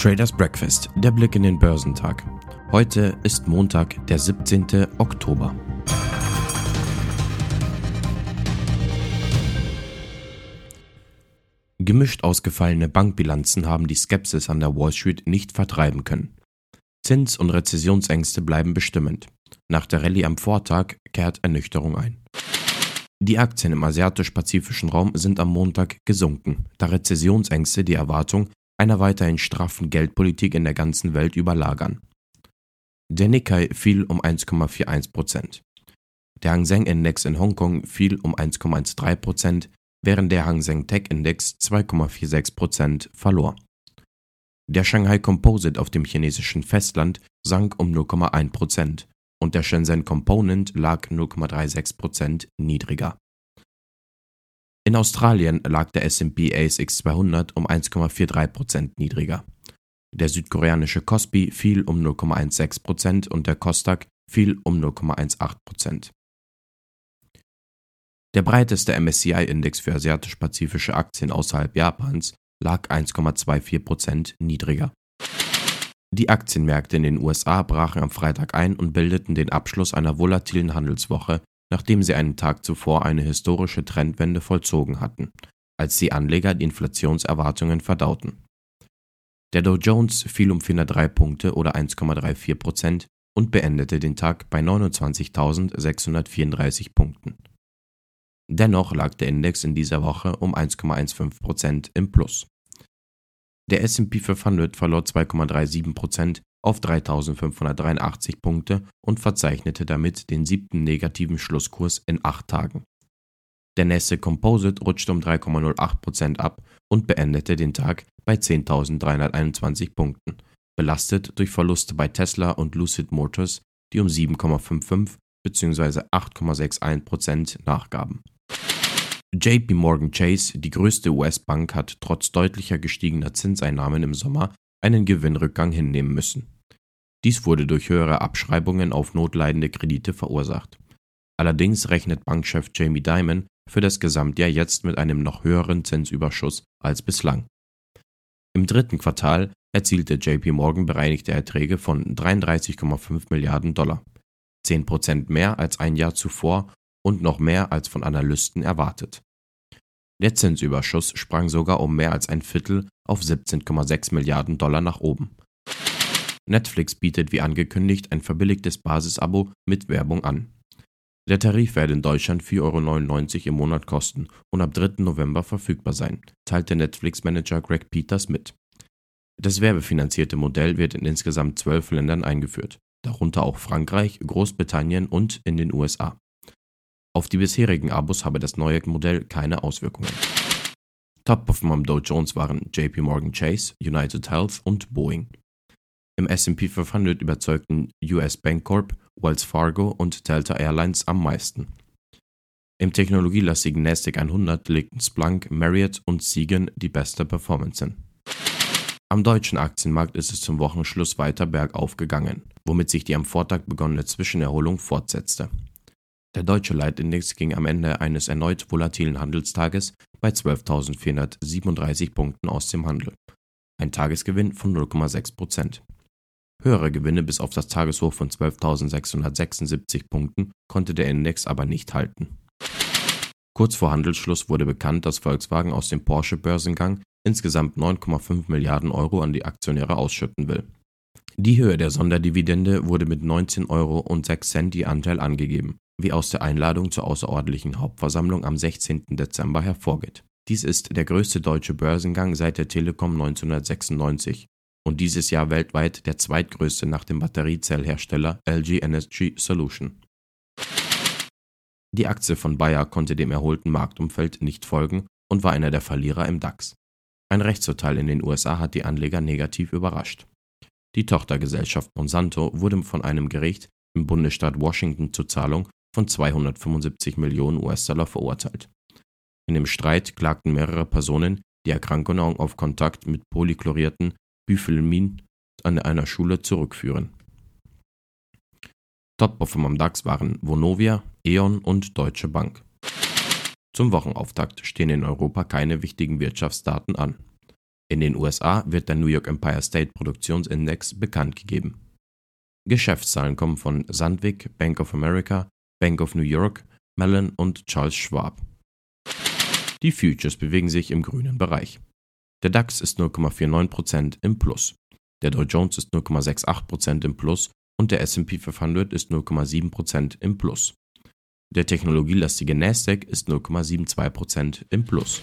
Traders Breakfast, der Blick in den Börsentag. Heute ist Montag, der 17. Oktober. Gemischt ausgefallene Bankbilanzen haben die Skepsis an der Wall Street nicht vertreiben können. Zins- und Rezessionsängste bleiben bestimmend. Nach der Rallye am Vortag kehrt Ernüchterung ein. Die Aktien im asiatisch-pazifischen Raum sind am Montag gesunken, da Rezessionsängste die Erwartung einer weiterhin straffen Geldpolitik in der ganzen Welt überlagern. Der Nikkei fiel um 1,41 Prozent. Der Hang Seng Index in Hongkong fiel um 1,13 Prozent, während der Hang Seng Tech Index 2,46 Prozent verlor. Der Shanghai Composite auf dem chinesischen Festland sank um 0,1 Prozent und der Shenzhen Component lag 0,36 Prozent niedriger. In Australien lag der S&P ASX 200 um 1,43% niedriger. Der südkoreanische Kospi fiel um 0,16% und der Kostak fiel um 0,18%. Der breiteste MSCI-Index für asiatisch-pazifische Aktien außerhalb Japans lag 1,24% niedriger. Die Aktienmärkte in den USA brachen am Freitag ein und bildeten den Abschluss einer volatilen Handelswoche nachdem sie einen Tag zuvor eine historische Trendwende vollzogen hatten, als die Anleger die Inflationserwartungen verdauten. Der Dow Jones fiel um 403 Punkte oder 1,34 Prozent und beendete den Tag bei 29.634 Punkten. Dennoch lag der Index in dieser Woche um 1,15 Prozent im Plus. Der S&P 500 verlor 2,37 Prozent auf 3583 Punkte und verzeichnete damit den siebten negativen Schlusskurs in acht Tagen. Der Nässe Composite rutschte um 3,08% ab und beendete den Tag bei 10.321 Punkten, belastet durch Verluste bei Tesla und Lucid Motors, die um 7,55 bzw. 8,61% nachgaben. JP Morgan Chase, die größte US-Bank, hat trotz deutlicher gestiegener Zinseinnahmen im Sommer einen Gewinnrückgang hinnehmen müssen. Dies wurde durch höhere Abschreibungen auf notleidende Kredite verursacht. Allerdings rechnet Bankchef Jamie Dimon für das Gesamtjahr jetzt mit einem noch höheren Zinsüberschuss als bislang. Im dritten Quartal erzielte JP Morgan bereinigte Erträge von 33,5 Milliarden Dollar, 10 Prozent mehr als ein Jahr zuvor und noch mehr als von Analysten erwartet. Der Zinsüberschuss sprang sogar um mehr als ein Viertel auf 17,6 Milliarden Dollar nach oben. Netflix bietet wie angekündigt ein verbilligtes Basisabo mit Werbung an. Der Tarif werde in Deutschland 4,99 Euro im Monat kosten und ab 3. November verfügbar sein, teilte Netflix-Manager Greg Peters mit. Das werbefinanzierte Modell wird in insgesamt zwölf Ländern eingeführt, darunter auch Frankreich, Großbritannien und in den USA. Auf die bisherigen Abos habe das neue Modell keine Auswirkungen. Top-Performer am Dow Jones waren JP Morgan Chase, United Health und Boeing. Im S&P 500 überzeugten US Bancorp, Wells Fargo und Delta Airlines am meisten. Im technologielastigen Nasdaq 100 legten Splunk, Marriott und Siegen die beste Performance hin. Am deutschen Aktienmarkt ist es zum Wochenschluss weiter bergauf gegangen, womit sich die am Vortag begonnene Zwischenerholung fortsetzte. Der deutsche Leitindex ging am Ende eines erneut volatilen Handelstages bei 12.437 Punkten aus dem Handel. Ein Tagesgewinn von 0,6 Prozent. Höhere Gewinne bis auf das Tageshoch von 12.676 Punkten konnte der Index aber nicht halten. Kurz vor Handelsschluss wurde bekannt, dass Volkswagen aus dem Porsche-Börsengang insgesamt 9,5 Milliarden Euro an die Aktionäre ausschütten will. Die Höhe der Sonderdividende wurde mit 19,06 Euro je Anteil angegeben, wie aus der Einladung zur außerordentlichen Hauptversammlung am 16. Dezember hervorgeht. Dies ist der größte deutsche Börsengang seit der Telekom 1996 und dieses Jahr weltweit der zweitgrößte nach dem Batteriezellhersteller LG Energy Solution. Die Aktie von Bayer konnte dem erholten Marktumfeld nicht folgen und war einer der Verlierer im DAX. Ein Rechtsurteil in den USA hat die Anleger negativ überrascht. Die Tochtergesellschaft Monsanto wurde von einem Gericht im Bundesstaat Washington zur Zahlung von 275 Millionen US-Dollar verurteilt. In dem Streit klagten mehrere Personen die Erkrankung auf Kontakt mit polychlorierten Biphenylmin an einer Schule zurückführen. Top-Performer am DAX waren Vonovia, E.ON und Deutsche Bank. Zum Wochenauftakt stehen in Europa keine wichtigen Wirtschaftsdaten an. In den USA wird der New York Empire State Produktionsindex bekannt gegeben. Geschäftszahlen kommen von Sandvik, Bank of America, Bank of New York, Mellon und Charles Schwab. Die Futures bewegen sich im grünen Bereich. Der DAX ist 0,49% im Plus. Der Dow Jones ist 0,68% im Plus und der S&P 500 ist 0,7% im Plus. Der technologielastige Nasdaq ist 0,72% im Plus.